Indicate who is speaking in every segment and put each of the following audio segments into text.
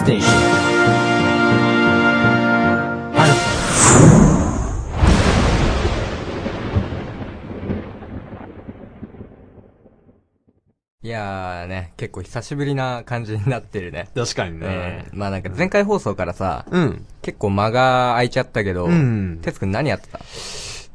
Speaker 1: ステーションアルフ
Speaker 2: いやーね、結構久しぶりな感じになってるね。
Speaker 3: 確かにね。
Speaker 2: うんまあなんか前回放送からさ、
Speaker 3: うん。
Speaker 2: 結構間が空いちゃったけど、
Speaker 3: うん
Speaker 2: てつくん何やってた？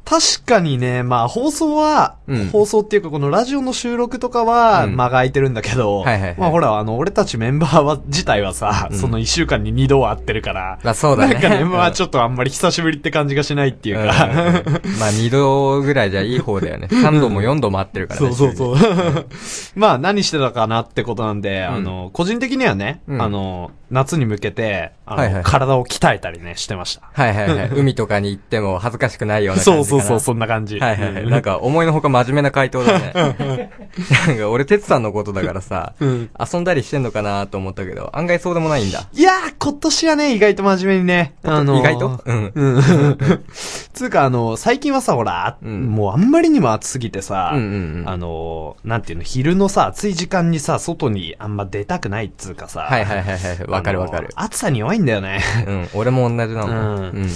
Speaker 3: 確かにね、まあ放送は、
Speaker 2: うん
Speaker 3: 放送っていうかこのラジオの収録とかは
Speaker 2: うん
Speaker 3: 間が空いてるんだけど、
Speaker 2: はいはいはい
Speaker 3: まあほら、あの、俺たちメンバーは、自体はさ、
Speaker 2: うん
Speaker 3: その一週間に二度は会ってるから、
Speaker 2: まあそうだね。
Speaker 3: なんかね、まあちょっとあんまり久しぶりって感じがしないっていうか、
Speaker 2: うんまあ二度ぐらいじゃいい方だよね。三度も四度も合ってるからね。
Speaker 3: そうそうそう。まあ何してたかなってことなんで、
Speaker 2: ん
Speaker 3: あの、個人的にはね、
Speaker 2: うん
Speaker 3: あの、夏に向けて、あの、
Speaker 2: はいはい
Speaker 3: 体を鍛えたりね、してました。
Speaker 2: はいはいはい。海とかに行っても恥ずかしくないような感じかな。
Speaker 3: そうそうそう、そんな感じ。
Speaker 2: はいはいはい。
Speaker 3: うん
Speaker 2: なんか思いのほか真面目な回答だね。なんか俺、てつさんのことだからさ、
Speaker 3: うん
Speaker 2: 遊んだりしてんのかなと思ったけど、案外そうでもないんだ。
Speaker 3: いやー、今年はね、意外と真面目にね、あのー
Speaker 2: 意外と？うん。
Speaker 3: うん。つうか、あの、最近はさ、ほら、
Speaker 2: うん
Speaker 3: もうあんまりにも暑すぎてさ、
Speaker 2: うんうんうん
Speaker 3: あの、なんていうの、昼のさ、暑い時間にさ、外にあんま出たくないっつうかさ、
Speaker 2: はいはいはいはい。わかるわかる
Speaker 3: あの。暑さに弱いんだよね。
Speaker 2: うん。俺も同じなの。
Speaker 3: うん
Speaker 2: うん。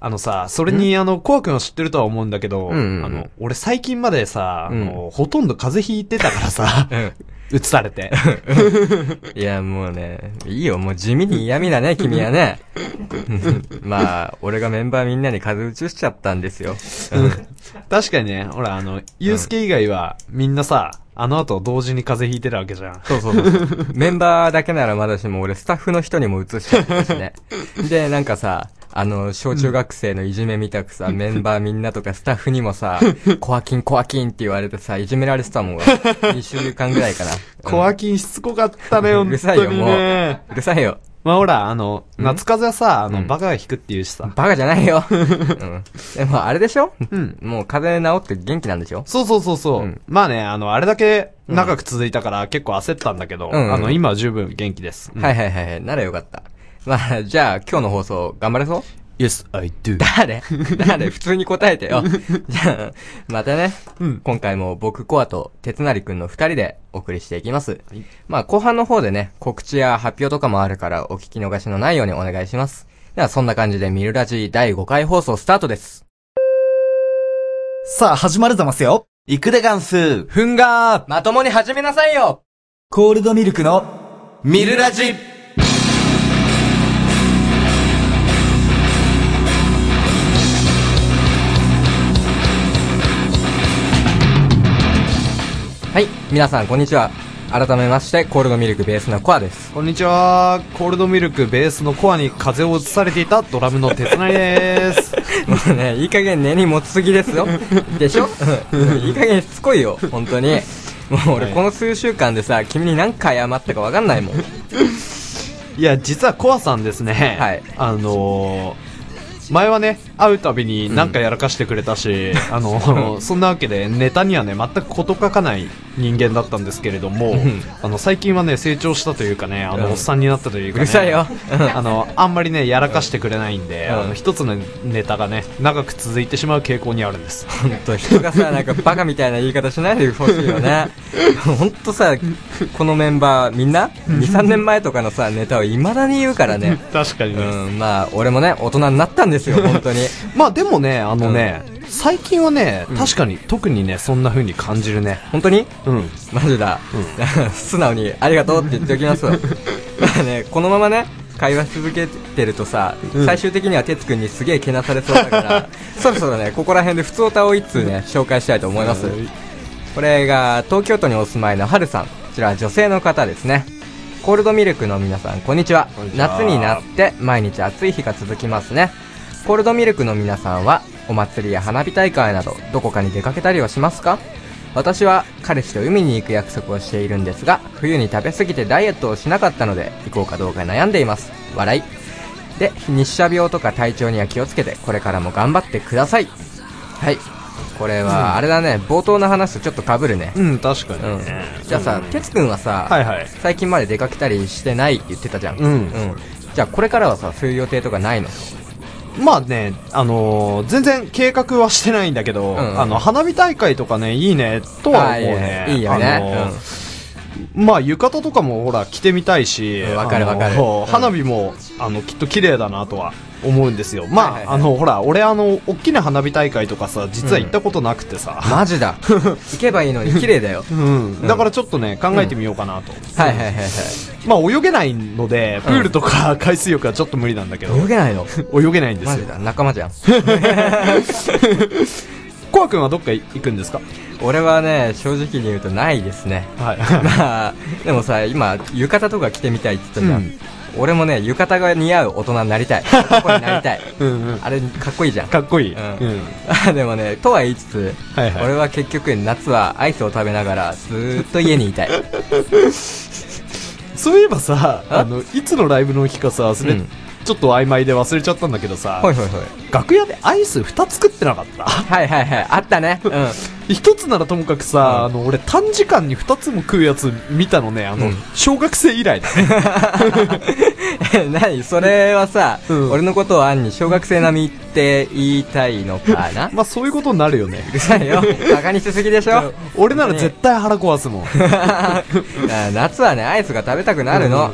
Speaker 3: あのさ、それに、あの、コア君は知ってるとは思うんだけど、
Speaker 2: うんうんうん
Speaker 3: あの、俺最近までさ、あ
Speaker 2: うん
Speaker 3: の、ほとんど風邪ひいてたからさ、
Speaker 2: うん。
Speaker 3: 移されて。
Speaker 2: いや、もうね、いいよ、もう地味に嫌味だね、君はね。まあ、俺がメンバーみんなに風邪移しちゃったんですよ。
Speaker 3: 確かにね、ほら、あの、ユうスケ以外は、みんなさ、あの後同時に風邪ひいてるわけじゃん。
Speaker 2: そうそうそう。メンバーだけならまだしも、俺スタッフの人にも移しちゃったしね。で、なんかさ、あの、小中学生のいじめみたくさ、メンバーみんなとかスタッフにもさ、コアキンコアキンって言われてさ、いじめられてたもんわ。2週間ぐらいかな。
Speaker 3: コアキンしつこかったね、
Speaker 2: う
Speaker 3: 本
Speaker 2: るさいよ、も
Speaker 3: ね。
Speaker 2: う。うるさいよ。
Speaker 3: まあほら、あの、夏風邪はさ、あの、
Speaker 2: うん
Speaker 3: バカが引くって言うしさ。
Speaker 2: バカじゃないよ。うん。でも、あれでしょ？
Speaker 3: うん。
Speaker 2: もう風邪治って元気なんでしょ？
Speaker 3: そうそうそうそう。
Speaker 2: うん
Speaker 3: まあね、あの、あれだけ長く続いたから結構焦ったんだけど、
Speaker 2: うんうん
Speaker 3: あの、今は十分元気です。
Speaker 2: はいはいはいはい。ならよかった。まあ、じゃあ、今日の放送、頑張れそう？
Speaker 3: Yes, I do.
Speaker 2: 誰？誰？普通に答えてよ。じゃあ、またね、
Speaker 3: うん
Speaker 2: 今回も僕コアと鉄成くんの二人でお送りしていきます。
Speaker 3: はい
Speaker 2: まあ、後半の方でね、告知や発表とかもあるからお聞き逃しのないようにお願いします。では、そんな感じでミルラジ第5回放送スタートです。
Speaker 1: さあ、始まるざますよ。いくでガンス。
Speaker 2: ふんがーまともに始めなさいよ
Speaker 1: コールドミルクの
Speaker 2: ミルラジはい、皆さんこんにちは。改めまして、コールドミルクベースのコアです。
Speaker 3: こんにちは。コールドミルクベースのコアに風を移されていたドラムの鉄成です。
Speaker 2: もうね、いい加減根に持ちすぎですよ。でしょ？う んいい加減しつこいよ、本当に。もう俺
Speaker 3: はい
Speaker 2: この数週間でさ、君に何回謝ったかわかんないもん。
Speaker 3: いや、実はコアさんですね。
Speaker 2: はい
Speaker 3: あのー、前はね、会うたびに何かやらかしてくれたし、あの、そんなわけでネタにはね、全く事書かない人間だったんですけれども
Speaker 2: ん、
Speaker 3: あの、最近はね、成長したというかね、あの、
Speaker 2: うん
Speaker 3: おっさんになったというか、ね、
Speaker 2: うるさいよ
Speaker 3: あの、あんまりね、やらかしてくれないんで、
Speaker 2: うん
Speaker 3: あの、一つのネタがね、長く続いてしまう傾向にあるんです。
Speaker 2: ほんと、人がさ、なんかバカみたいな言い方しないでほしいよね。ほんとさ、このメンバー、みんな ?2、3年前とかのさ、ネタを未だに言うからね。
Speaker 3: 確かに
Speaker 2: う。ん、まあ、俺もね、大人になったんですよ、本当に。
Speaker 3: まあでもね、あのね、最近はね、
Speaker 2: うん
Speaker 3: 確かに、特にね、そんな風に感じるね。
Speaker 2: 本当に？
Speaker 3: うん。
Speaker 2: マジだ。素直にありがとうって言っておきますわ。まあね、このままね、会話し続けてるとさ、
Speaker 3: うん
Speaker 2: 最終的には哲くんにすげえけなされそうだから、そろそろね、ここら辺で普通歌を一通ね、紹介したいと思います。これが、東京都にお住まいのはるさん。こちらは女性の方ですね。コールドミルクの皆さん。こんにちは夏になって毎日暑い日が続きますね。コールドミルクの皆さんは、お祭りや花火大会など、どこかに出かけたりはしますか？私は彼氏と海に行く約束をしているんですが、冬に食べ過ぎてダイエットをしなかったので、行こうかどうか悩んでいます。笑い。で、日射病とか体調には気をつけて、これからも頑張ってください。はい。これは、あれだね、冒頭の話とちょっと被るね。
Speaker 3: うん、確か
Speaker 2: うん
Speaker 3: にね。。
Speaker 2: じゃあさ、哲くんはさ、
Speaker 3: はいはい。
Speaker 2: 最近まで出かけたりしてないって言ってたじゃん。
Speaker 3: うん
Speaker 2: じゃあこれからはさ、そういう予定とかないの？
Speaker 3: まあね、あのー全然計画はしてないんだけど、
Speaker 2: うんうん。
Speaker 3: あの、花火大会とかね、いいね、とは思うね。
Speaker 2: あいいよね。
Speaker 3: あのーまあ浴衣とかもほら着てみたいし
Speaker 2: うんわかるわかる。
Speaker 3: 花火もあのきっと綺麗だなとは思うんですよ。まあ、
Speaker 2: はいはいはい。
Speaker 3: あのほら俺あの大きな花火大会とかさ実は行ったことなくてさ、
Speaker 2: マジだ。行けばいいのに綺麗だよ。
Speaker 3: うん。だからちょっとね考えてみようかなと、
Speaker 2: はいはいはいはい。
Speaker 3: まあ泳げないのでプールとか 海水浴はちょっと無理なんだけど、
Speaker 2: 泳げないの？
Speaker 3: 泳げないんですよ。
Speaker 2: マジだ。仲間じゃん。
Speaker 3: コア君はどっか行くんですか？
Speaker 2: 俺はね正直に言うとないですね。
Speaker 3: はい。
Speaker 2: まあでもさ今浴衣とか着てみたいって言ったじゃん、
Speaker 3: うん
Speaker 2: 俺もね浴衣が似合う大人になりたい。男になりたい。
Speaker 3: うんうん。
Speaker 2: あれかっこいいじゃん。
Speaker 3: かっこいい、
Speaker 2: うん。あ でもねとは言いつつ、
Speaker 3: はいはい。
Speaker 2: 俺は結局夏はアイスを食べながらずーっと家にいたい。
Speaker 3: そういえばさ
Speaker 2: あ？
Speaker 3: あのいつのライブの日かさそれ、
Speaker 2: うん
Speaker 3: ちょっと曖昧で忘れちゃったんだけどさ、
Speaker 2: ほいほいほい。
Speaker 3: 楽屋でアイス2つ作ってなかった？
Speaker 2: はいはいはい。あったね。うん。
Speaker 3: 一つならともかくさ、
Speaker 2: うん。
Speaker 3: あの俺短時間に2つも食うやつ見たのねあの、
Speaker 2: うん。
Speaker 3: 小学生以来だね。
Speaker 2: え何？それはさ、
Speaker 3: うん。
Speaker 2: 俺のことを暗に小学生並みって言いたいのかな？
Speaker 3: まあそういうことになるよね。
Speaker 2: うるさいよ。バカにしすぎでしょ。
Speaker 3: 俺なら絶対腹壊すもん、
Speaker 2: あ夏はねアイスが食べたくなるの、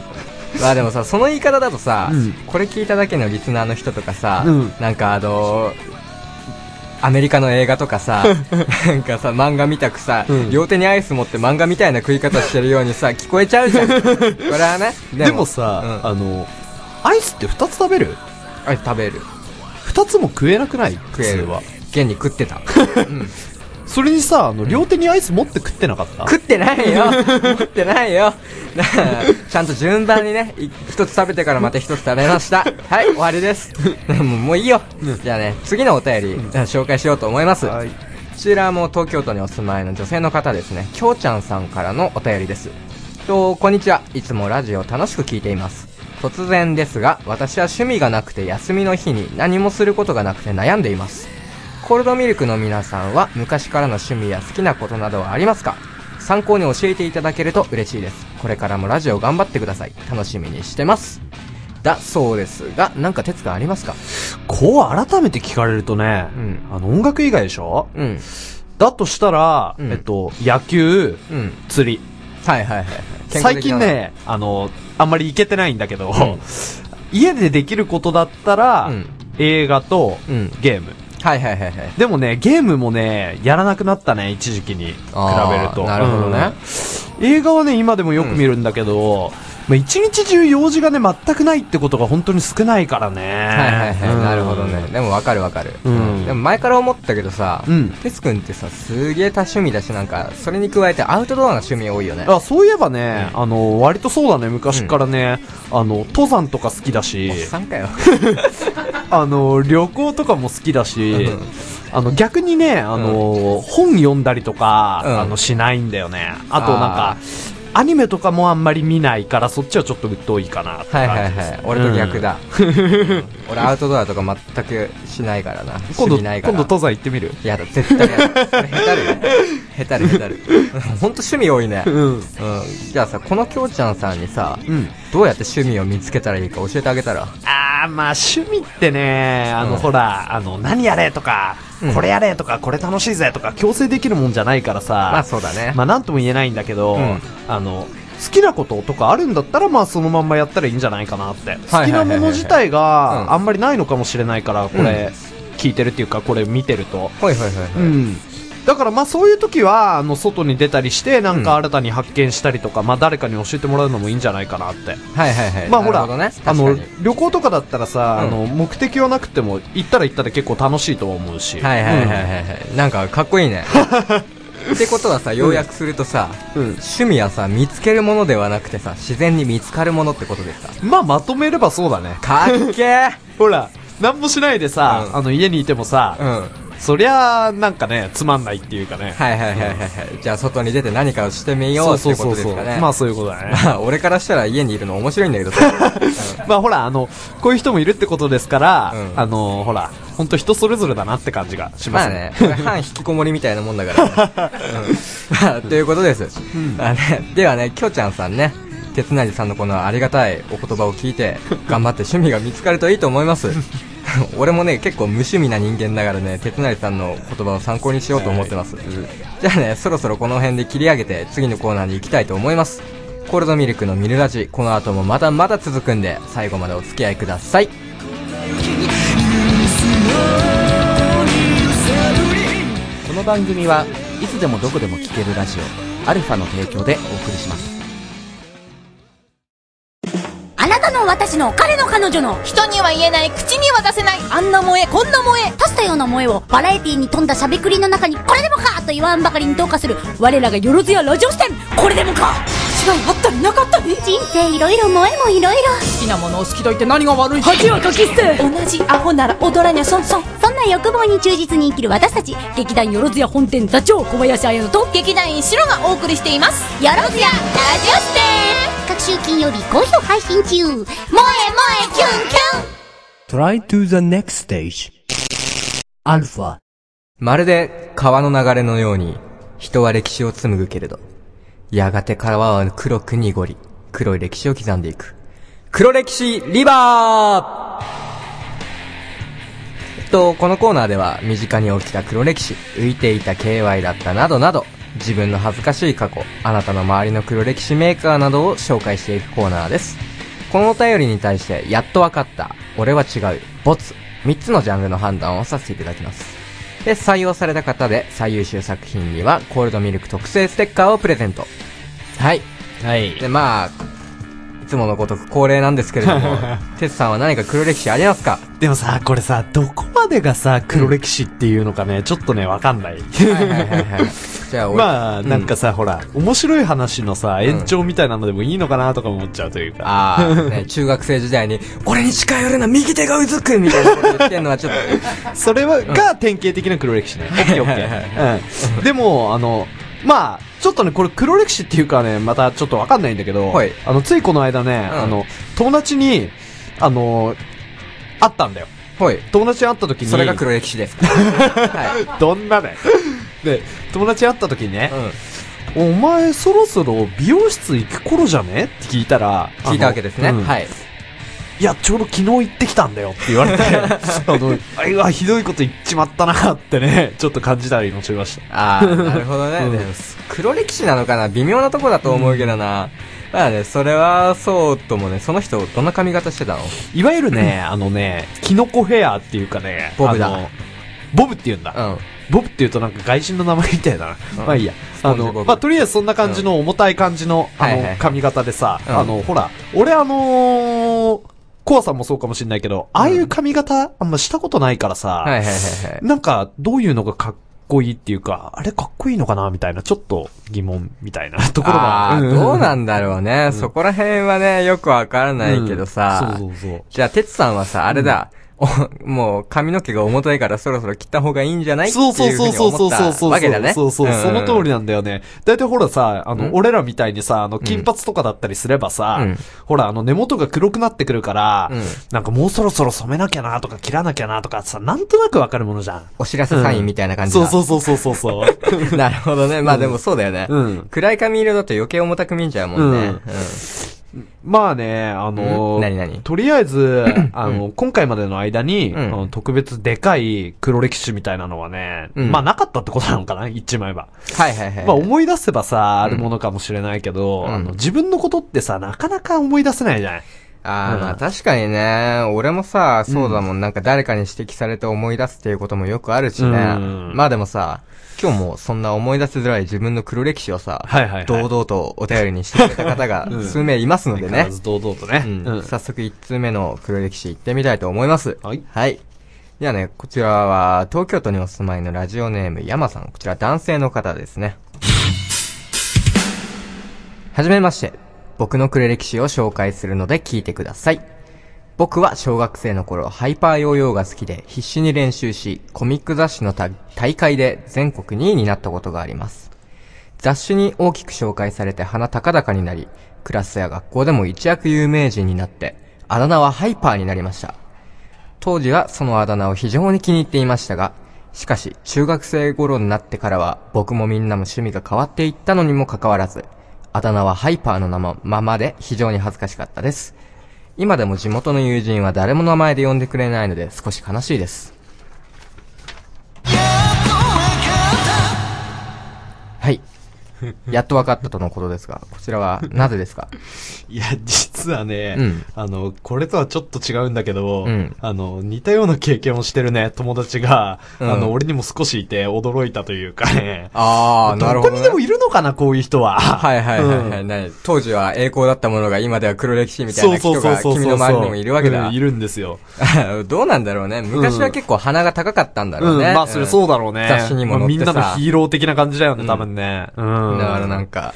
Speaker 2: まあでもさその言い方だとさ、
Speaker 3: うん。
Speaker 2: これ聞いただけのリスナーの人とかさ、
Speaker 3: うん。
Speaker 2: なんかあのアメリカの映画とかさ なんかさ漫画見たくさ、
Speaker 3: うん。
Speaker 2: 両手にアイス持って漫画みたいな食い方してるようにさ聞こえちゃうじゃん。これはね。
Speaker 3: でもさ、
Speaker 2: うん。
Speaker 3: あのアイスって2つ食べる？
Speaker 2: アイス食べる。
Speaker 3: 2つも食えなくない？
Speaker 2: 食える。
Speaker 3: 普通は
Speaker 2: 現に食ってた、うん
Speaker 3: それにさあの両手にアイス持って食ってなかった、
Speaker 2: 食ってないよ。持ってないよ。だからちゃんと順番にねい一つ食べてからまた一つ食べました。はい終わりです。もうもういいよ、じゃあね次のお便り、紹介しようと思います、
Speaker 3: はい。
Speaker 2: こちらも東京都にお住まいの女性の方ですね。きょうちゃんさんからのお便りです。とこんにちは。いつもラジオ楽しく聞いています。突然ですが私は趣味がなくて休みの日に何もすることがなくて悩んでいますコールドミルクの皆さんは昔からの趣味や好きなことなどはありますか？参考に教えていただけると嬉しいです。これからもラジオ頑張ってください。楽しみにしてます。だそうですがなんか哲がありますか？
Speaker 3: こう改めて聞かれるとね、
Speaker 2: うん。
Speaker 3: あの音楽以外でしょ？
Speaker 2: うん。
Speaker 3: だとしたら、
Speaker 2: うん。
Speaker 3: えっと、野球、
Speaker 2: うん。
Speaker 3: 釣り。
Speaker 2: はいはいはいはい。
Speaker 3: 最近ね、あの、あんまり行けてないんだけど、
Speaker 2: ん。
Speaker 3: 家でできることだったら、
Speaker 2: うん。
Speaker 3: 映画と
Speaker 2: うん。
Speaker 3: ゲーム。
Speaker 2: はいはいはいはい。
Speaker 3: でもね、ゲームもね、やらなくなったね、一時期に比べると。
Speaker 2: なるほどね。
Speaker 3: うん。映画はね、今でもよく見るんだけど、まあ一日中用事がね、全くないってことが本当に少ないからね。
Speaker 2: はいはいはい、
Speaker 3: うん。
Speaker 2: なるほどね。でもわかるわかる、
Speaker 3: うん。
Speaker 2: でも前から思ったけどさ、
Speaker 3: うん。
Speaker 2: テス君ってさすげえ多趣味だしなんかそれに加えてアウトドアな趣味多いよね。
Speaker 3: あそういえばね、あの割とそうだね昔からね、あの登山とか好きだし。
Speaker 2: おっさんかよ。
Speaker 3: あの旅行とかも好きだし、
Speaker 2: うん。
Speaker 3: あの逆にねあの、本読んだりとか、
Speaker 2: うん。
Speaker 3: あのしないんだよね。あとなんか
Speaker 2: あ
Speaker 3: アニメとかもあんまり見ないからそっちはちょっと疎いかなって
Speaker 2: はい
Speaker 3: 感じです
Speaker 2: はいはい俺と逆だ、うん。俺アウトドアとか全くしないからな。
Speaker 3: 今度
Speaker 2: 趣味ないから。
Speaker 3: 今度登山行ってみる？
Speaker 2: やだ絶対やだそれ下手るよ。下手る下手る 本当趣味多いね。
Speaker 3: うん。
Speaker 2: うん。じゃあさこのきょうちゃんさんにさ
Speaker 3: うん。
Speaker 2: どうやって趣味を見つけたらいいか教えてあげたら？
Speaker 3: あーまあ趣味ってねあの、
Speaker 2: うん。
Speaker 3: ほらあの何やれとか、
Speaker 2: うん
Speaker 3: これやれとかこれ楽しいぜとか強制できるもんじゃないからさ。
Speaker 2: まあそうだね。
Speaker 3: まあなんとも言えないんだけど、
Speaker 2: うん。
Speaker 3: あの好きなこととかあるんだったらまあそのまんまやったらいいんじゃないかなって。
Speaker 2: はい
Speaker 3: 好きなもの自体
Speaker 2: うん。
Speaker 3: があんまりないのかもしれないからこれ聞いてるっていうかこれ見てると。
Speaker 2: ほいほいほいほい、
Speaker 3: うんだからまあそういう時はあの外に出たりしてなんか新たに発見したりとか、まあ誰かに教えてもらうのもいいんじゃないかなって。
Speaker 2: はいはいはい。
Speaker 3: まあほら、
Speaker 2: ね。
Speaker 3: あの旅行とかだったらさ、
Speaker 2: うん。
Speaker 3: あの目的はなくても行ったら行ったで結構楽しいとは思うし。
Speaker 2: はいはいはいはいはい、なんかかっこいいね。ってことはさ要約するとさ、
Speaker 3: うん。うん。
Speaker 2: 趣味はさ見つけるものではなくてさ自然に見つかるものってことでさ。
Speaker 3: まあまとめればそうだね。
Speaker 2: かっけー。
Speaker 3: ほら何もしないでさ、
Speaker 2: うん。
Speaker 3: あの家にいてもさ、
Speaker 2: うん
Speaker 3: そりゃあなんかねつまんないっていうかね。
Speaker 2: はいはいはいはいはい。じゃあ外に出て何かをしてみようってことですかね。
Speaker 3: まあそういうことだね。
Speaker 2: まあ俺からしたら家にいるの面白いんだけどさ、
Speaker 3: まあほらあのこういう人もいるってことですから、
Speaker 2: うん。
Speaker 3: あのほら本当人それぞれだなって感じがします
Speaker 2: まあね、俺半引きこもりみたいなもんだから、ね。うん。ま あということです。あね、ではね、きょうちゃんさんね、鉄成さんのこのありがたいお言葉を聞いて、頑張って趣味が見つかるといいと思います。俺もね、結構無趣味な人間だからね、鉄成さんの言葉を参考にしようと思ってます。じゃあね、そろそろこの辺で切り上げて、次のコーナーに行きたいと思います。コールドミルクのミルラジ、この後もまだまだ続くんで、最後までお付き合いください。
Speaker 4: この番組はいつでもどこでも聴けるラジオアルファの提供でお送りします
Speaker 5: あなたの私の彼の彼女の。
Speaker 6: 人には言えない口には出せない。あんな萌えこんな萌え。
Speaker 5: 足したような萌えをバラエティに富んだしゃべくりの中にこれでもかと言わんばかりに投下する。我らがよろずやラジオ視点これでもか。
Speaker 6: 違いあったりなかったり。
Speaker 5: 人生いろいろ萌えもいろいろ。
Speaker 6: 好きなものを好きと言って何が悪い。
Speaker 5: 恥はかき捨て。
Speaker 6: 同じアホなら踊らにゃそんそん
Speaker 5: そんな欲望に忠実に生きる私たち。劇団よろずや本店座長小林彩乃と
Speaker 6: 劇団員白がお送りしています。
Speaker 5: よろずやラジオ視点各週金曜日好評配信中萌え萌えキュンキュン
Speaker 7: Try to the next stage. Alpha.
Speaker 2: まるで川の流れのように人は歴史を紡ぐけれど、やがて川は黒く濁り、黒い歴史を刻んでいく。黒歴史リバーえっと、このコーナーでは身近に起きた黒歴史、浮いていた KY だったなどなど、自分の恥ずかしい過去、あなたの周りの黒歴史メーカーなどを紹介していくコーナーです。このお便りに対して、やっとわかった、俺は違う、ボツ、3つのジャンルの判断をさせていただきます。で、採用された方で最優秀作品には、コールドミルク特製ステッカーをプレゼント。はい。
Speaker 3: はい。
Speaker 2: で、まあ、いつものごとく恒例なんですけれども、テツさんは何か黒歴史ありますか？
Speaker 3: でもさ、これさ、どこまでがさ、黒歴史っていうのかね、ちょっとね、わかんない。
Speaker 2: はいはいはいはい。じゃあ、俺
Speaker 3: まあ、なんかさ、ほら、面白い話のさ、延長みたいなのでもいいのかなとか思っちゃうというか。
Speaker 2: ああ、ね、中学生時代に、俺に近寄るな、右手がうずくみたいなこと言ってんのはちょっと、
Speaker 3: それは、が典型的な黒歴史ね。オッケーオッケー。うん。でも、あの、まあ、ちょっとね、これ黒歴史っていうかね、またちょっとわかんないんだけど、
Speaker 2: はい
Speaker 3: あの、ついこの間ね、
Speaker 2: うん
Speaker 3: あの、友達に、あの、会ったんだよ。
Speaker 2: ほい。
Speaker 3: 友達に会った時に、
Speaker 2: それが黒歴史です。はい。
Speaker 3: どんなだよ。で、友達に会った時にね、
Speaker 2: うん。
Speaker 3: お前そろそろ美容室行く頃じゃね？って聞いたら、
Speaker 2: 聞いたわけですね。
Speaker 3: あのうん
Speaker 2: はい。
Speaker 3: いや、ちょうど昨日行ってきたんだよって言われて、あの、あいわ、ひどいこと言っちまったなってね、ちょっと感じたりもしました。
Speaker 2: ああ、なるほどね。
Speaker 3: うん
Speaker 2: 黒歴史なのかな微妙なとこだと思うけどな。まあね、それはそうともね、その人どんな髪型してたの？
Speaker 3: いわゆるね、あのね、キノコヘアっていうかね、
Speaker 2: ボブだ
Speaker 3: ボブって言うんだ。
Speaker 2: うん。
Speaker 3: ボブって言うとなんか外人の名前みたいだな。
Speaker 2: うん
Speaker 3: まあいいや。あの、まあとりあえずそんな感じの重たい感じの、あ
Speaker 2: はいはい
Speaker 3: の、髪型でさ、
Speaker 2: うん
Speaker 3: あの、ほら、俺あのー、コアさんもそうかもしんないけど、ああいう髪型あんましたことないからさ、
Speaker 2: はいはいはいはい。
Speaker 3: なんか、どういうのがかっこいいっていうか、あれかっこいいのかなみたいな、ちょっと疑問みたいな ところが。
Speaker 2: ああ、
Speaker 3: ん
Speaker 2: どうなんだろうね。そこら辺はね、よくわからないけどさ。
Speaker 3: うんそうそうそう。
Speaker 2: じゃあ、てつさんはさ、あれだ。お もう、髪の毛が重たいからそろそろ切った方がいいんじゃない？
Speaker 3: そうそうそうそうそうそうそう。
Speaker 2: わけだね。
Speaker 3: そうそう、その通りなんだよね。だいたいほらさ、あの、俺らみたいにさ、あの、金髪とかだったりすればさ、ほら、あの、根元が黒くなってくるから、なんかもうそろそろ染めなきゃなとか切らなきゃなとかさ、なんとなくわかるものじゃん。
Speaker 2: お知らせサインみたいな感じ。
Speaker 3: そうそうそうそうそう。
Speaker 2: なるほどね。まあでもそうだよね。暗い髪色だと余計重たく見えちゃうもんね。
Speaker 3: まあね、あの
Speaker 2: うん？何々
Speaker 3: とりあえず、あの、今回までの間に、の特別でかい黒歴史みたいなのはね、
Speaker 2: うん。
Speaker 3: まあなかったってことなのかな？言っちまえば。
Speaker 2: はいはいはい。
Speaker 3: まあ思い出せばさ、あるものかもしれないけど、
Speaker 2: うん。
Speaker 3: あの、自分のことってさ、なかなか思い出せないじゃない？
Speaker 2: ああ、
Speaker 3: うん
Speaker 2: まあ確かにね、俺もさ、そうだもん、なんか誰かに指摘されて思い出すっていうこともよくあるしね。
Speaker 3: うん。
Speaker 2: まあでもさ、今日もそんな思い出しづらい自分の黒歴史をさ、
Speaker 3: はいはいはい
Speaker 2: 堂々とお便りにしてくれた方が
Speaker 3: うん
Speaker 2: 数名いますのでね
Speaker 3: 必。ず堂々とね。
Speaker 2: 早速1通目の黒歴史行ってみたいと思います。
Speaker 3: はい
Speaker 2: はい。ではね、こちらは東京都にお住まいのラジオネーム山さん。こちら男性の方ですね。はじめまして。僕の黒歴史を紹介するので聞いてください。僕は小学生の頃、ハイパーヨーヨーが好きで必死に練習し、コミック雑誌の大会で全国2位になったことがあります。雑誌に大きく紹介されて鼻高々になり、クラスや学校でも一躍有名人になって、あだ名はハイパーになりました。当時はそのあだ名を非常に気に入っていましたが、しかし中学生頃になってからは僕もみんなも趣味が変わっていったのにもかかわらず、あだ名はハイパーの名まままで非常に恥ずかしかったです。今でも地元の友人は誰も名前で呼んでくれないので少し悲しいです。やっと分かったとのことですが、こちらは なぜですか？
Speaker 3: いや、実はね、
Speaker 2: うん
Speaker 3: あの、これとはちょっと違うんだけど、
Speaker 2: うん
Speaker 3: あの、似たような経験をしてるね、友達が、
Speaker 2: うん
Speaker 3: あの、俺にも少しいて驚いたというかね。
Speaker 2: あー、なるほど、ね。
Speaker 3: どこにでもいるのかな、こういう人は。
Speaker 2: はいはいはいはい、
Speaker 3: うん
Speaker 2: ね当時は栄光だったものが今では黒歴史みたいな人が君の周りにもいるわけだ。
Speaker 3: うんいるんですよ。
Speaker 2: どうなんだろうね。昔は結構鼻が高かったんだろうね。
Speaker 3: うん、まあ、それそうだろうね。
Speaker 2: 雑誌にも載ってさ
Speaker 3: まあみんなのヒーロー的な感じだよね、多分ね。うん。
Speaker 2: だからなんか、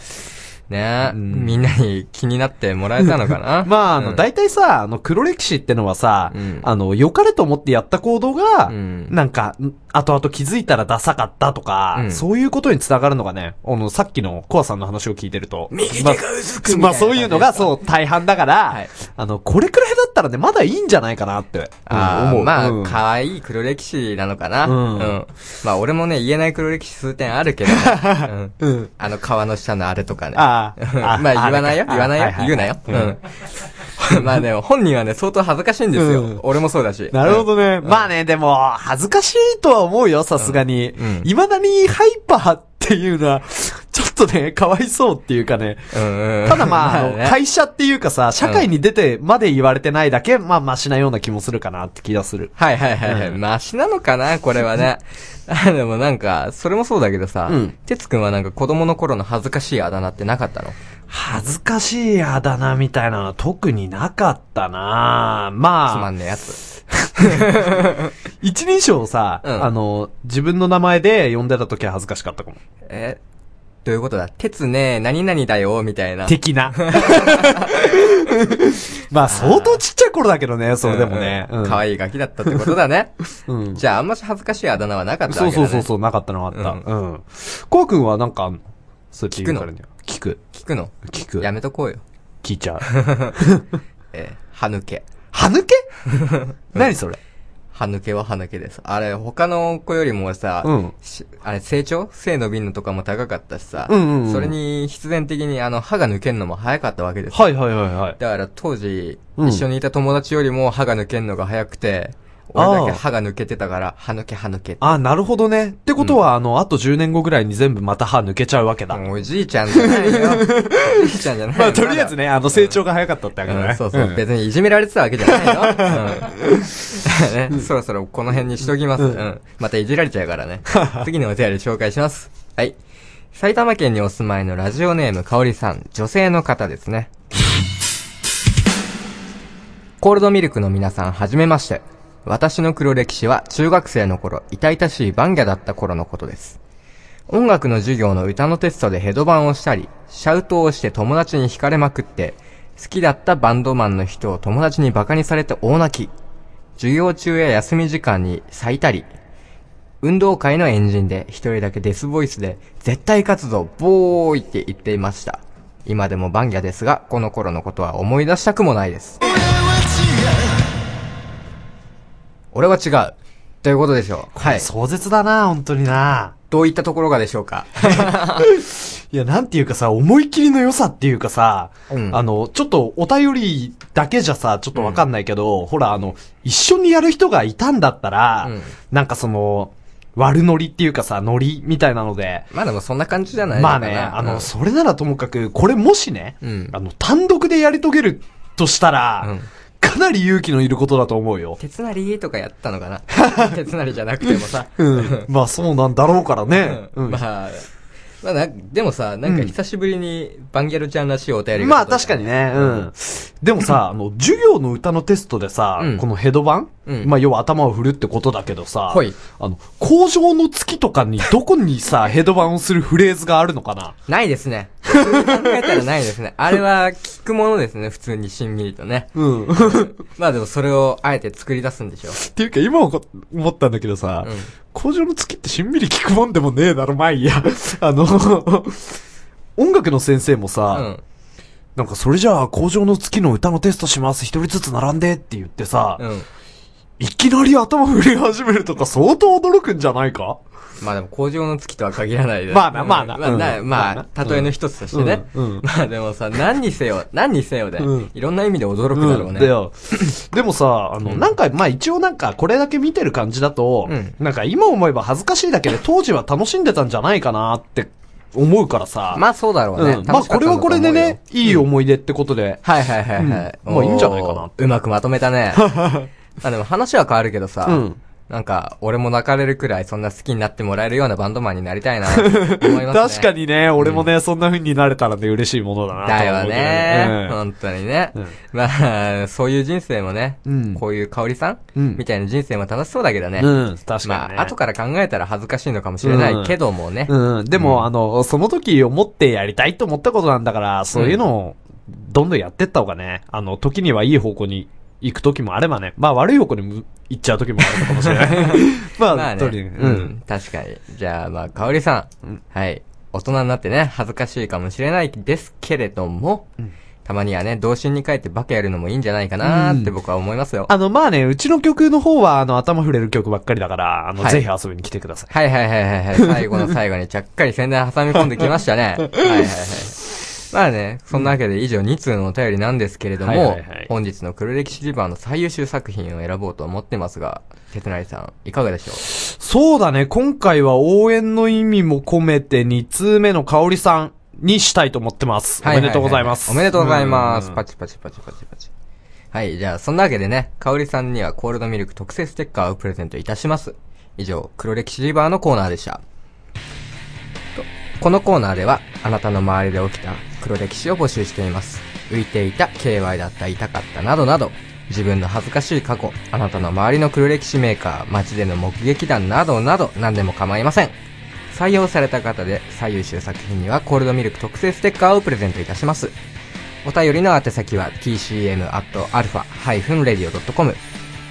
Speaker 2: ね、
Speaker 3: うん。
Speaker 2: みんなに気になってもらえたのかな？
Speaker 3: まあ、あの、
Speaker 2: うん。
Speaker 3: 大体さ、あの、黒歴史ってのはさ、
Speaker 2: うん。
Speaker 3: あの、良かれと思ってやった行動が、
Speaker 2: うん。
Speaker 3: なんか、ん後々気づいたらダサかったとか、
Speaker 2: うん。
Speaker 3: そういうことにつながるのがね、あの、さっきのコアさんの話を聞いてると、
Speaker 2: 右手
Speaker 3: まあ
Speaker 2: が薄くみたいな
Speaker 3: まあ、そういうのが、そう、大半だから、
Speaker 2: はい。
Speaker 3: あの、これくらいだったらね、まだいいんじゃないかなって、思う。
Speaker 2: まあ、
Speaker 3: うん。
Speaker 2: 可愛い黒歴史なのかな？
Speaker 3: うん。
Speaker 2: まあ、俺もね、言えない黒歴史数点あるけど、うん。
Speaker 3: うん。
Speaker 2: あの、川の下のあれとかね。
Speaker 3: あああ
Speaker 2: まあ、言わないよ。
Speaker 3: あ
Speaker 2: 言わないよ
Speaker 3: はい。はい
Speaker 2: 言うなよ。
Speaker 3: う
Speaker 2: うんん。まあでも、本人はね、相当恥ずかしいんですよ。
Speaker 3: うん
Speaker 2: 俺もそうだし。
Speaker 3: なるほどね。まあね、でも、恥ずかしいとは思うよ、さすがに
Speaker 2: うん。
Speaker 3: 未だにハイパーっていうのは、ちょっとね、かわいそうっていうかね。ただまあ、あの
Speaker 2: ね
Speaker 3: 会社っていうかさ、社会に出てまで言われてないだけ、まあ、マシなような気もするかなって気がする。
Speaker 2: はいはいはいはい。マシなのかなこれはね。あでもなんか、それもそうだけどさ
Speaker 3: うん、
Speaker 2: てつくんはなんか子供の頃の恥ずかしいあだ名ってなかったの？
Speaker 3: 恥ずかしいあだ名みたいなのは特になかったなまあ。
Speaker 2: つまんねえやつ。
Speaker 3: 一人称をさ、
Speaker 2: うん
Speaker 3: あの、自分の名前で呼んでた時は恥ずかしかったかも。
Speaker 2: え、どういうことだ？てつね、何々だよ、みたいな。
Speaker 3: 的な。まあ、相当ちっちゃい頃だけどね、それでもね。
Speaker 2: うん可愛いガキだったってことだね。
Speaker 3: うん。
Speaker 2: じゃあ、あんまし恥ずかしいあだ名はなかった
Speaker 3: そう
Speaker 2: わけだ、ね。
Speaker 3: そうそうそう、なかったのあった。うん。コア君はなんかそうやって言うからには。聞く。
Speaker 2: 聞くの？
Speaker 3: 聞く。
Speaker 2: やめとこうよ。
Speaker 3: 聞いちゃう。
Speaker 2: えー、歯抜け。
Speaker 3: 歯抜け？何それ？
Speaker 2: 歯抜けは歯抜けです。あれ、他の子よりもさ、
Speaker 3: うん
Speaker 2: しあれ、成長？背伸びんのとかも高かったしさ、
Speaker 3: うんうんうん
Speaker 2: それに必然的にあの、歯が抜けんのも早かったわけです。
Speaker 3: はいはいはいはい。
Speaker 2: だから当時、
Speaker 3: うん
Speaker 2: 一緒にいた友達よりも歯が抜けんのが早くて、俺だけ歯が抜けてたから、歯抜け歯抜けって。
Speaker 3: あ、なるほどね。ってことは、あの、あと10年後ぐらいに全部また歯抜けちゃうわけだ。
Speaker 2: もうおじいちゃんじゃないよ。おじいちゃんじゃない
Speaker 3: まあ、とりあえずね、あの、成長が早かったってわけだね。
Speaker 2: うんそうそう、
Speaker 3: ん
Speaker 2: 別にいじめられてたわけじゃないよ。うん ね、そろそろこの辺にしときます。うん。またいじられちゃうからね。次のお便り紹介します。はい。埼玉県にお住まいのラジオネームかおりさん、女性の方ですね。コールドミルクの皆さん、はじめまして。私の黒歴史は中学生の頃、痛々しいバンギャだった頃のことです。音楽の授業の歌のテストでヘドバンをしたり、シャウトをして友達に惹かれまくって、好きだったバンドマンの人を友達にバカにされて大泣き。授業中や休み時間に咲いたり、運動会のエンジンで一人だけデスボイスで絶対活動ボーイって言っていました。今でもバンギャですが、この頃のことは思い出したくもないです。俺は違う。ということでしょう。はい。
Speaker 3: 壮絶だな、本当にな。
Speaker 2: どういったところがでしょうか。
Speaker 3: いや、なんていうかさ、思い切りの良さっていうかさ、
Speaker 2: うん。
Speaker 3: あの、ちょっとお便りだけじゃさ、ちょっとわかんないけど、ほら、あの、一緒にやる人がいたんだったら、
Speaker 2: うん。
Speaker 3: なんかその、悪ノリっていうかさ、ノリみたいなので、
Speaker 2: まあでもそんな感じじゃない
Speaker 3: まあね、あの、それならともかく、これもしね、
Speaker 2: うん。
Speaker 3: あの、単独でやり遂げるとしたら、
Speaker 2: うん
Speaker 3: かなり勇気のいることだと思うよ。
Speaker 2: 鉄なりとかやったのかな？鉄なりじゃなくてもさ。
Speaker 3: うん。まあそうなんだろうからね。うん。
Speaker 2: まあ、まあな、でもさ、なんか久しぶりにバンギャルちゃんらしいお便りが
Speaker 3: まあ確かにね、うん。でもさ、あの、授業の歌のテストでさ、
Speaker 2: うん
Speaker 3: このヘドバン、
Speaker 2: うん
Speaker 3: まあ要は頭を振るってことだけどさ、
Speaker 2: はい
Speaker 3: あの、工場の月とかにどこにさ、ヘドバンをするフレーズがあるのかな？
Speaker 2: ないですね。考えたらないですね。あれは聞くものですね、普通にしんみりとね。
Speaker 3: うん。っ
Speaker 2: まあでもそれをあえて作り出すんでしょ
Speaker 3: ていうか今思思ったんだけどさ、
Speaker 2: うん
Speaker 3: 工場の月ってしんみり聞くもんでもねえだろ、まあいいや。あの、音楽の先生もさ、
Speaker 2: うん。
Speaker 3: なんかそれじゃあ工場の月の歌のテストします、一人ずつ並んでって言ってさ、
Speaker 2: うん。
Speaker 3: いきなり頭振り始めるとか相当驚くんじゃないか？
Speaker 2: まあでも、工場の月とは限らないです。
Speaker 3: まあなまあな
Speaker 2: まあ、な
Speaker 3: うん
Speaker 2: ま
Speaker 3: ま
Speaker 2: あ、例えの一つとしてね。まあでもさ、何にせよ、何にせよで
Speaker 3: うん、
Speaker 2: いろんな意味で驚くだろうね。
Speaker 3: でもさ、あの、なんか、まあ一応なんか、これだけ見てる感じだと、
Speaker 2: うん
Speaker 3: なんか今思えば恥ずかしいだけで当時は楽しんでたんじゃないかなって思うからさ。
Speaker 2: まあそうだろうね。
Speaker 3: うん。まあこれはこれでね、いい思い出ってことで。
Speaker 2: はいはいはいはい。
Speaker 3: うんまあいいんじゃないかな
Speaker 2: うまくまとめたね。あでも話は変わるけどさ、
Speaker 3: うん
Speaker 2: なんか、俺も泣かれるくらいそんな好きになってもらえるようなバンドマンになりたいな、と思いますね。
Speaker 3: 確かにね、俺もね、そんな風になれたらね、嬉しいものだな
Speaker 2: だよね、
Speaker 3: うん
Speaker 2: 本当にね。
Speaker 3: うん
Speaker 2: まあ、そういう人生もね、
Speaker 3: うん
Speaker 2: こういう香りさん、
Speaker 3: うん
Speaker 2: みたいな人生も楽しそうだけどね。
Speaker 3: うん、確かにね。
Speaker 2: まあ、後から考えたら恥ずかしいのかもしれないけどもね。
Speaker 3: うん。でも、あの、その時思ってやりたいと思ったことなんだから、そういうのを、どんどんやってった方がね、あの、時にはいい方向に行く時もあればね、まあ悪い方向にむ行っちゃう時もあるのかもしれない。まあ、
Speaker 2: まあね、
Speaker 3: とにかく
Speaker 2: うんん、確かに。じゃあ、まあ、かおりさん、はい。大人になってね、恥ずかしいかもしれないですけれども、たまにはね、童心に帰ってバカやるのもいいんじゃないかなーって僕は思いますよ。
Speaker 3: あの、まあね、うちの曲の方は、あの、頭触れる曲ばっかりだから、あの、
Speaker 2: はい
Speaker 3: ぜひ遊びに来てください。
Speaker 2: はいはいはいはいはい。最後の最後にちゃっかり宣伝挟み込んできましたね。はいはいはい。まあね、そんなわけで以上2通のお便りなんですけれども、
Speaker 3: はいはいはい
Speaker 2: 本日の黒歴史リバーの最優秀作品を選ぼうと思ってますが、鉄成さん、いかがでしょう？
Speaker 3: そうだね、今回は応援の意味も込めて、2通目の香りさんにしたいと思ってます。おめでとうございます。
Speaker 2: おめでとうございます。
Speaker 3: うん
Speaker 2: パチパチパチパチパチ。はい、じゃあ、そんなわけでね、かおりさんにはコールドミルク特製ステッカーをプレゼントいたします。以上、黒歴史リバーのコーナーでした。とこのコーナーでは、あなたの周りで起きた黒歴史を募集しています。浮いていた、KY だった、痛かった、などなど、自分の恥ずかしい過去、あなたの周りの黒歴史メーカー、街での目撃談などなど、何でも構いません。採用された方で最優秀作品にはコールドミルク特製ステッカーをプレゼントいたします。お便りの宛先は tcm.alpha-radio.com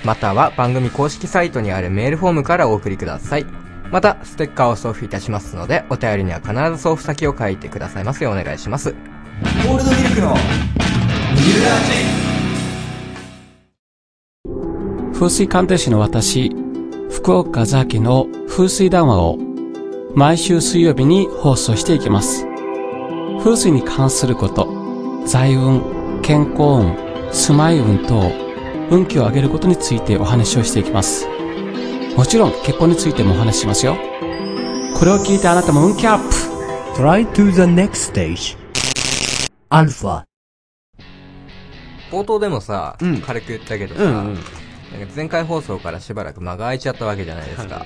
Speaker 2: または番組公式サイトにあるメールフォームからお送りください。また、ステッカーを送付いたしますので、お便りには必ず送付先を書いてくださいますようお願いします。
Speaker 1: コールドミルクの
Speaker 8: 風水鑑定士の私、福岡ザキの風水談話を毎週水曜日に放送していきます。風水に関すること、財運、健康運、住まい運等、運気を上げることについてお話をしていきます。もちろん結婚についてもお話ししますよ。これを聞いてあなたも運気アップ
Speaker 7: Try to the next stage. Alpha.
Speaker 2: 冒頭でもさ、
Speaker 3: うん
Speaker 2: 軽く言ったけどさ、
Speaker 3: うんうん。
Speaker 2: なんか前回放送からしばらく間が空いちゃったわけじゃないですか。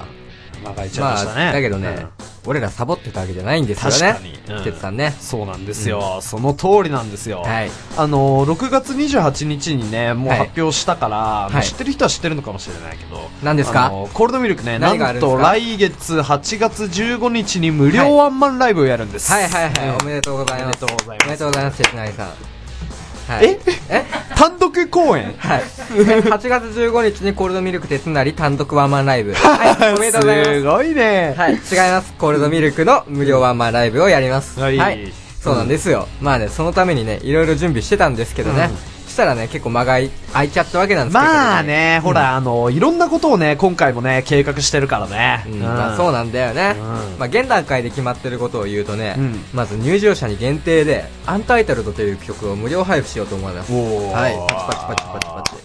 Speaker 3: まあ。
Speaker 2: だけどね、
Speaker 3: うん
Speaker 2: 俺らサボってたわけじゃないんですよね。
Speaker 3: 確か
Speaker 2: さんね。
Speaker 3: そうなんですよ、その通りなんですよ。
Speaker 2: はい。
Speaker 3: あのー、6月28日にね、もう
Speaker 2: はい
Speaker 3: 発表したから、知ってる人は知ってるのかもしれないけど、
Speaker 2: 何ですか？
Speaker 3: あのーコールドミルクね、なんと来月8月15日に無料ワンマンライブをやるんです。
Speaker 2: はいはいはい、
Speaker 3: え
Speaker 2: おめでとうございます。
Speaker 3: おめでとうございます
Speaker 2: おめでとうございます、鉄成さん。はい。
Speaker 3: え？
Speaker 2: え？
Speaker 3: 単独公演？
Speaker 2: はい。8月15日にコールドミルク鉄成単独ワンマンライブ。はい、おめでとうございます。
Speaker 3: すごいね。
Speaker 2: はい、違います。コールドミルクの無料ワンマンライブをやります。
Speaker 3: はい
Speaker 2: そうなんですよ。まあね、そのためにね、いろいろ準備してたんですけどね。そしたらね、結構間が空いちゃったわけなんですけど、
Speaker 3: まあ。ね、ほら、あの、いろんなことをね、今回もね、計画してるからね。
Speaker 2: うん、まあそうなんだよね。
Speaker 3: うん
Speaker 2: まあ現段階で決まってることを言うとね、
Speaker 3: うん
Speaker 2: まず入場者に限定で、アンタイトルドという曲を無料配布しようと思います。はい、パチパチパチパチパチ。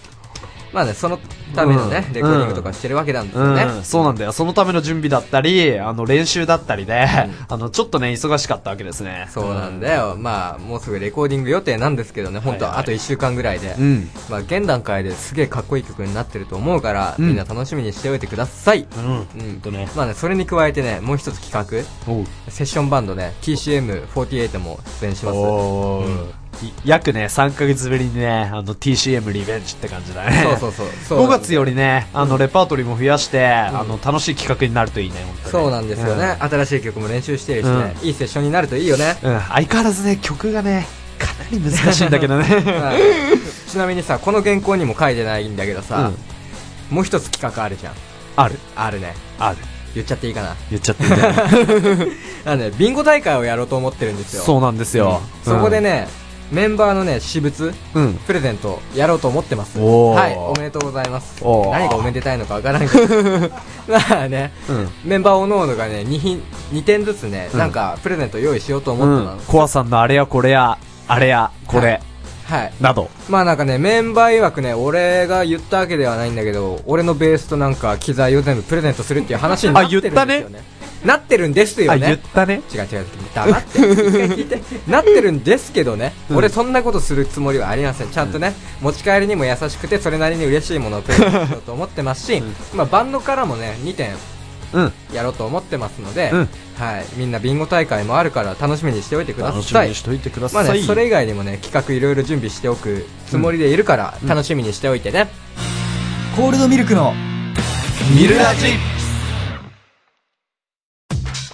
Speaker 2: まあね、そのためのね、
Speaker 3: うん
Speaker 2: レコーディングとかしてるわけなんですよね。
Speaker 3: うん、そうなんだよ。そのための準備だったり、あの、練習だったりで、あの、ちょっとね、忙しかったわけですね。
Speaker 2: そうなんだよ。まあ、もうすぐレコーディング予定なんですけどね、本当あと1週間ぐらいで。
Speaker 3: うん。
Speaker 2: まあ、現段階ですげえかっこいい曲になってると思うから、
Speaker 3: うん
Speaker 2: みんな楽しみにしておいてください。
Speaker 3: うん。
Speaker 2: うん。
Speaker 3: とね。
Speaker 2: まあね、それに加えてね、もう一つ企画。セッションバンドね、TCM48 も出演します。
Speaker 3: 約ね、3ヶ月ぶりにね、あの、TCM リベンジって感じだね。
Speaker 2: そうそうそう。そう
Speaker 3: 5月よりね、あの、レパートリーも増やして、あの、楽しい企画になるといいね、
Speaker 2: そうなんですよね、新しい曲も練習してるしね、いいセッションになるといいよね。
Speaker 3: うん。相変わらずね、曲がね、かなり難しいんだけどね。
Speaker 2: はいちなみにさ、この原稿にも書いてないんだけどさ、もう一つ企画あるじゃん。
Speaker 3: ある。
Speaker 2: あるね。
Speaker 3: ある。
Speaker 2: 言っちゃっていいかな。
Speaker 3: 言っちゃっていいんだよ
Speaker 2: なんで、ビンゴ大会をやろうと思ってるんですよ。
Speaker 3: そうなんですよ。
Speaker 2: そこでね、メンバーのね、私物、
Speaker 3: うん。
Speaker 2: プレゼントやろうと思ってます。はい、おめでとうございます。何がおめでたいのかわからんけど。まあね、
Speaker 3: うん。
Speaker 2: メンバーおのおのがね、2品、2点ずつね、
Speaker 3: うん
Speaker 2: なんか、プレゼント用意しようと思
Speaker 3: う
Speaker 2: ってます。。
Speaker 3: んコアさんのあれやこれや、あれや、これ、
Speaker 2: はい。
Speaker 3: など。
Speaker 2: まあなんかね、メンバー曰くね、俺が言ったわけではないんだけど、俺のベースとなんか機材を全部プレゼントするっていう話になってるんですよね。なってるんですよ
Speaker 3: あ、
Speaker 2: ね。
Speaker 3: 言ったね。
Speaker 2: 違う違う、黙って。聞いて。なってるんですけどね、
Speaker 3: うん
Speaker 2: 俺そんなことするつもりはありません。ちゃんとね、持ち帰りにも優しくて、それなりに嬉しいものをプレゼントしようと思ってますし、まあバンドからもね、2点
Speaker 3: うん。
Speaker 2: やろうと思ってますので、
Speaker 3: うん
Speaker 2: はい。みんなビンゴ大会もあるから楽しみにしておいてくだ
Speaker 3: 楽し
Speaker 2: さい。
Speaker 3: みにしといてください。
Speaker 2: まあね、それ以外にもね、企画いろいろ準備しておくつもりでいるから、楽しみにしておいてね。
Speaker 1: コールドミルクの
Speaker 3: ミルラジ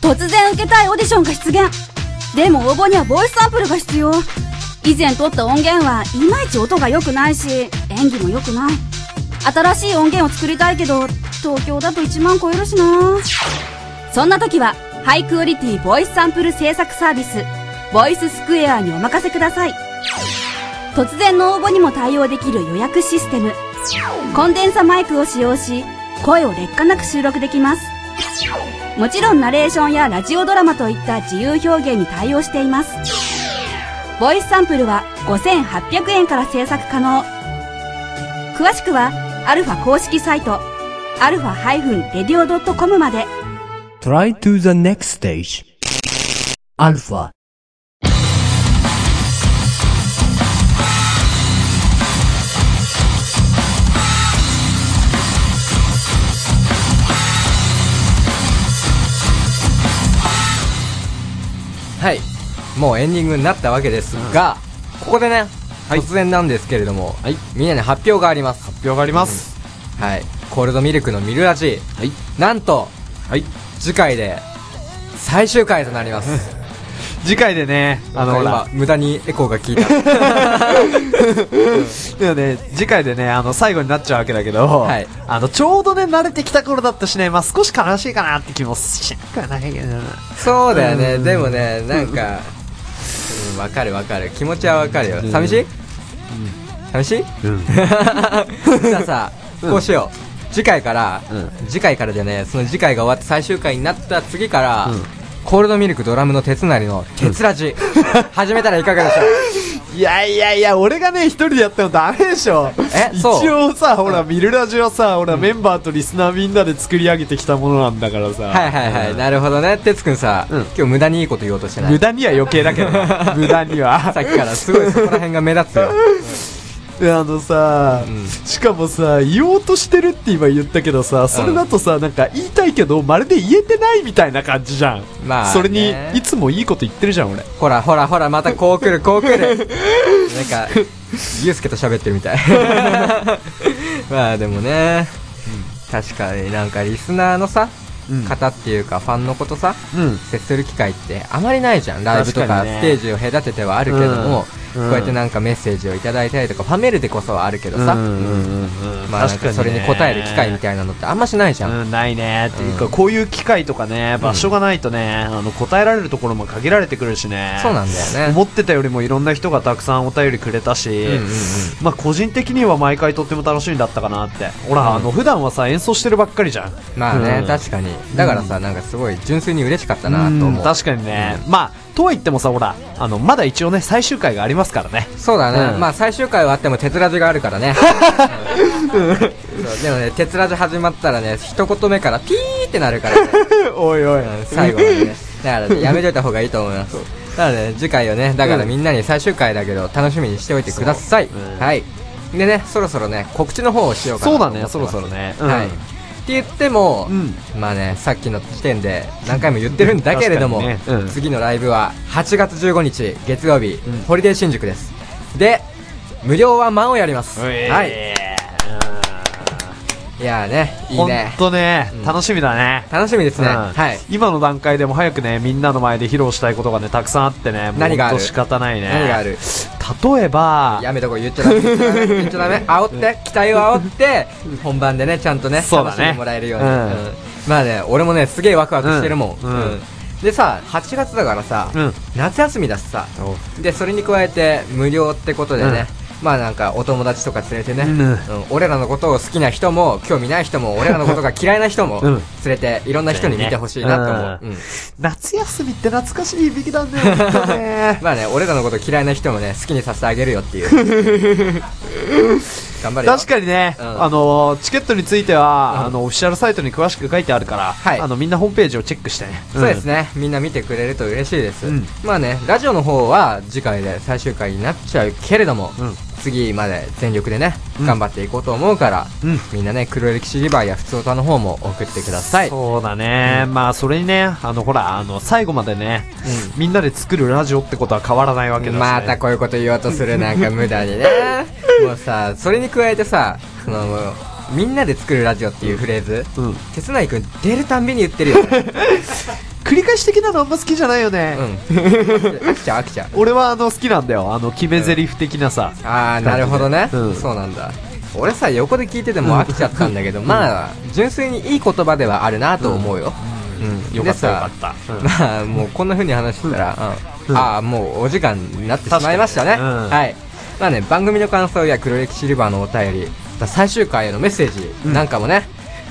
Speaker 5: 突然受けたいオーディションが出現。でも応募にはボイスサンプルが必要。以前撮った音源はいまいち音が良くないし演技も良くない。新しい音源を作りたいけど東京だと1万超えるしな。そんな時はハイクオリティボイスサンプル制作サービスボイススクエアにお任せください。突然の応募にも対応できる予約システム。コンデンサマイクを使用し声を劣化なく収録できます。もちろんナレーションやラジオドラマといった自由表現に対応しています。ボイスサンプルは5800円から制作可能。詳しくは、アルファ公式サイト、アルファ -radio.com まで。
Speaker 7: Try to the next stage. ア
Speaker 2: ルファ。もうエンディングになったわけですが、ここでね、
Speaker 3: はい
Speaker 2: 突然なんですけれども、
Speaker 3: はい
Speaker 2: みんなに発表があります。
Speaker 3: 発表があります。
Speaker 2: はい。コールドミルクのミルラジ、
Speaker 3: はい。
Speaker 2: なんと、
Speaker 3: はい。
Speaker 2: 次回で、最終回となります。
Speaker 3: 次回でね、あの、ほ
Speaker 2: 今
Speaker 3: ら、、
Speaker 2: 無駄にエコーが効いた。
Speaker 3: でもね、次回でね、あの、最後になっちゃうわけだけど、
Speaker 2: はい
Speaker 3: あの、ちょうどね、慣れてきた頃だったしね、まあ、少し悲しいかなって気もしなくはないけどな。
Speaker 2: そうだよね、
Speaker 3: うん
Speaker 2: でもね、なんか、うん、わかるわかる。気持ちはわかるよ。寂しい？寂しい？
Speaker 3: うん。
Speaker 2: じゃあさ、こうしよう。次回から、
Speaker 3: うん
Speaker 2: 次回からじゃね、その次回が終わって最終回になった次から、
Speaker 3: うん
Speaker 2: コールドミルクドラムの鉄なりの鉄ラジ、始めたらいかがでしょう？
Speaker 3: いやいやいや、俺がね、一人でやってもダメでしょ。
Speaker 2: え
Speaker 3: 一応さ、ほら、ミルラジはさ、ほら、メンバーとリスナーみんなで作り上げてきたものなんだからさ。
Speaker 2: はいはいはい、
Speaker 3: うん
Speaker 2: なるほどね。鉄くんさ、
Speaker 3: うん
Speaker 2: 今日無駄にいいこと言おうとしてない
Speaker 3: 無。駄には余計だけどな、無駄には。
Speaker 2: さっきからすごいそこら辺が目立つよ。
Speaker 3: であのさ、
Speaker 2: うん
Speaker 3: しかもさ、言おうとしてるって今言ったけどさ、それだとさ、なんか言いたいけど、まるで言えてないみたいな感じじゃん。
Speaker 2: まあね
Speaker 3: それに、いつもいいこと言ってるじゃん、俺。
Speaker 2: ほらほらほら、またこう来るこう来る。なんか、ゆうすけと喋ってるみたい。まあでもね、確かになんかリスナーのさ、
Speaker 3: うん
Speaker 2: 方っていうかファンのことさ、
Speaker 3: うん。
Speaker 2: 接する機会ってあまりないじゃんライブとかステージを隔ててはあるけども、
Speaker 3: うん
Speaker 2: こうやってなんかメッセージをいただいたりとかファメールでこそはあるけどさ、まあそれに答える機会みたいなのってあんましないじゃん、
Speaker 3: うん、ないね。っていうか、
Speaker 2: うん
Speaker 3: こういう機会とかね、場所がないとね、あの、答えられるところも限られてくるしね。
Speaker 2: そうなんだよね。
Speaker 3: 思ってたよりもいろんな人がたくさんお便りくれたし、まあ個人的には毎回とっても楽しみだったかなって。ほら、
Speaker 2: うん。
Speaker 3: あの、普段はさ、演奏してるばっかりじゃん。
Speaker 2: まあね、
Speaker 3: うん。
Speaker 2: 確かに。だからさなんかすごい純粋に嬉しかったなと思う。
Speaker 3: うん確かにね。まあ、とは言ってもさ、ほら、あの、まだ一応ね、最終回がありますからね。
Speaker 2: そうだね、
Speaker 3: うん。
Speaker 2: まあ最終回はあっても鉄ラジがあるからね。でもね鉄ラジ始まったらね一言目からピーってなるからね。
Speaker 3: おいおい。
Speaker 2: うん最後までね。だからねやめといた方がいいと思います。だからね次回をねだからみんなに最終回だけど楽しみにしておいてください、はい。でねそろそろね告知の方をしようかな
Speaker 3: そうだね、そろそろね。
Speaker 2: はい、って言っても、
Speaker 3: うん。
Speaker 2: まあねさっきの時点で何回も言ってるんだけれども、
Speaker 3: ね。うん。
Speaker 2: 次のライブは8月15日月曜日、
Speaker 3: うん。
Speaker 2: ホリデー新宿です。で無料ワンマンをやります、はい。いやーねいい
Speaker 3: ほん
Speaker 2: ね
Speaker 3: とね
Speaker 2: うん、
Speaker 3: 楽しみだね。
Speaker 2: 楽しみですね、
Speaker 3: うん。
Speaker 2: はい。
Speaker 3: 今の段階でも早くね、みんなの前で披露したいことがね、たくさんあってね、
Speaker 2: 何がある？
Speaker 3: 仕方ないね。
Speaker 2: 何がある？
Speaker 3: 例えば、
Speaker 2: やめとこう言っちゃダメ言っちゃダメ 煽って期待を煽って本番でねちゃんとね
Speaker 3: そうだね。
Speaker 2: 楽しんでもらえるように、まあね俺もねすげえワクワクしてるもん、
Speaker 3: うん。うん。
Speaker 2: でさ8月だからさ、
Speaker 3: うん。
Speaker 2: 夏休みだしさ。でそれに加えて無料ってことでね、まあなんかお友達とか連れてね、
Speaker 3: うん。
Speaker 2: うん。俺らのことを好きな人も興味ない人も俺らのことが嫌いな人も
Speaker 3: うん。
Speaker 2: 連れていろんな人に見てほしいなと思う、
Speaker 3: う
Speaker 2: うん。
Speaker 3: 夏休みって懐かしい響きだね、ほんとね。
Speaker 2: まあね俺らのこと嫌いな人もね好きにさせてあげるよっていう 頑張れよ。
Speaker 3: 確かにね、
Speaker 2: うん。
Speaker 3: あのチケットについては、
Speaker 2: うん。
Speaker 3: あのオフィシャルサイトに詳しく書いてあるから、
Speaker 2: はい。
Speaker 3: あのみんなホームページをチェックしてね。
Speaker 2: そうですね、みんな見てくれると嬉しいです、
Speaker 3: うん。
Speaker 2: まあねラジオの方は次回で最終回になっちゃうけれども、
Speaker 3: うん。
Speaker 2: 次まで全力でね、
Speaker 3: うん。
Speaker 2: 頑張っていこうと思うから、
Speaker 3: うん。
Speaker 2: みんなね黒歴史リバーや普通歌の方も送ってください。
Speaker 3: そうだね、まあそれにね、あのほら、あの最後までね、みんなで作るラジオってことは変わらないわけだし、ね。
Speaker 2: またこういうこと言おうとする。なんか無駄にね もうさそれに加えてさそのみんなで作るラジオっていうフレーズ、
Speaker 3: うん。
Speaker 2: 鉄内くん出るたんびに言ってるよ。ね
Speaker 3: 繰り返し的なのあんま好きじゃないよね。
Speaker 2: うん。飽きちゃう飽きちゃう。
Speaker 3: 俺はあの好きなんだよ。あの決め台詞的なさ。
Speaker 2: ああなるほどね、
Speaker 3: うん。
Speaker 2: そうなんだ。俺さ横で聞いてても飽きちゃったんだけど、まあ純粋にいい言葉ではあるなと思うよ、うん。
Speaker 3: よかったよ
Speaker 2: で
Speaker 3: かった。うん。
Speaker 2: まあもうこんな風に話してたら、うん。ああもうお時間になってしまいましたね、はいまあね番組の感想や黒歴史リバーのお便り最終回へのメッセージなんかもね、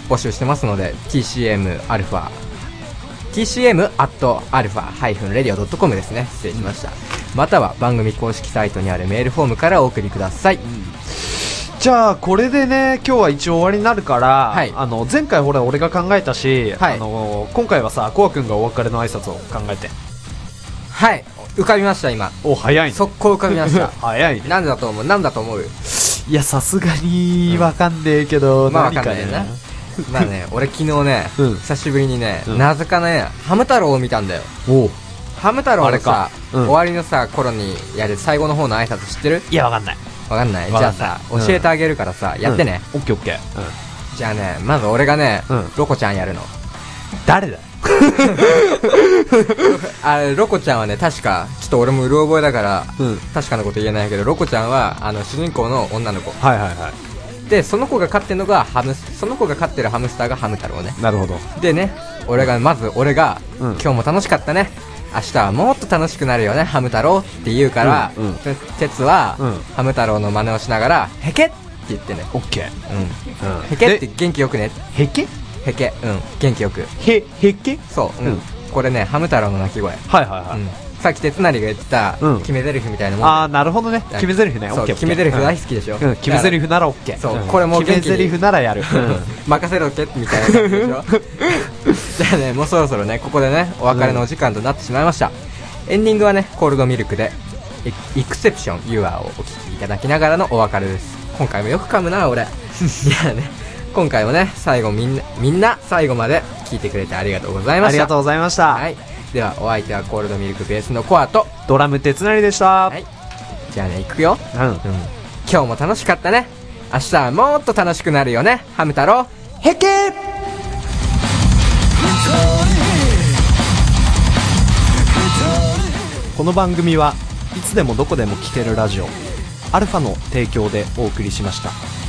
Speaker 2: 募集してますので TCM アルファ TCM アットアルファハイフンレディオドットコムですね。失礼しました、または番組公式サイトにあるメールフォームからお送りください、
Speaker 3: じゃあこれでね今日は一応終わりになるから、
Speaker 2: はい。
Speaker 3: あの前回ほら俺が考えたし、
Speaker 2: はい。
Speaker 3: あの今回はさコア君がお別れの挨拶を考えて。
Speaker 2: はい浮かびました今。
Speaker 3: お早いね。
Speaker 2: 速攻浮かびました。
Speaker 3: 早いね。
Speaker 2: なんだと思う？なんだと思う？
Speaker 3: いやさすがにわかんねえけど、
Speaker 2: まあわ
Speaker 3: 何
Speaker 2: かんないよねまあね 俺昨日ね、
Speaker 3: うん。
Speaker 2: 久しぶりにね、
Speaker 3: うん。
Speaker 2: なぜかねハム太郎を見たんだよ。ハム太郎
Speaker 3: あれか。
Speaker 2: のさ、
Speaker 3: うん。
Speaker 2: 終わりのさ頃にやる最後の方の挨拶知ってる？
Speaker 3: いやわかんない？
Speaker 2: わかんない。じゃあさ、
Speaker 3: うん。
Speaker 2: 教えてあげるからさやってね、
Speaker 3: うん。オッケーオッケー、うん。
Speaker 2: じゃあねまず俺がね、
Speaker 3: うん。
Speaker 2: ロコちゃんやるの。
Speaker 3: 誰だ？
Speaker 2: あれロコちゃんはね確かちょっと俺もうる覚えだから、
Speaker 3: うん。
Speaker 2: 確かなこと言えないけどロコちゃんはあの主人公の女の子。
Speaker 3: はいはいはい。
Speaker 2: でその子が飼ってるのがハムその子が飼ってるハムスターがハム太郎ね
Speaker 3: なるほど
Speaker 2: でね俺がまず俺が、
Speaker 3: うん
Speaker 2: 今日も楽しかったね明日はもっと楽しくなるよねハム太郎って言うから、
Speaker 3: うんうん
Speaker 2: て鉄は、
Speaker 3: うん
Speaker 2: ハム太郎の真似をしながらへけって言ってね
Speaker 3: オッケー
Speaker 2: うん
Speaker 3: うん
Speaker 2: へけって元気よくね
Speaker 3: へけ
Speaker 2: へけうん。元気よく。
Speaker 3: へへけ？
Speaker 2: そう、うん。
Speaker 3: うん。
Speaker 2: これねハム太郎の鳴き声、
Speaker 3: はいはいはい、
Speaker 2: うん。さっき鉄成が言ってた、
Speaker 3: うん。
Speaker 2: 決め台詞みたいなもん
Speaker 3: ああなるほどね。決め台詞ね。オッケー
Speaker 2: 決め台詞大好きでしょ、
Speaker 3: うん、決め台詞ならオッケー。
Speaker 2: そう。ん。これも
Speaker 3: 決め台詞ならやる、
Speaker 2: 任せろけみたいな感じでしょ。じゃあねもうそろそろねここでねお別れのお時間となってしまいました、エンディングはねコールドミルクでエイクセプション You Are をお聴きいただきながらのお別れです。今回もよく噛むな俺。いやね今回もね最後みんなみんな最後まで聞いてくれてありがとうございました。
Speaker 3: ありがとうございました、
Speaker 2: はい。ではお相手はコールドミルクベースのコアと。
Speaker 3: ドラム鉄成でした、
Speaker 2: はい。じゃあね行くよ。
Speaker 3: うん。
Speaker 2: うん。今日も楽しかったね。明日はもっと楽しくなるよね。ハム太郎。
Speaker 3: へけ
Speaker 4: この番組はいつでもどこでも聴けるラジオアルファの提供でお送りしました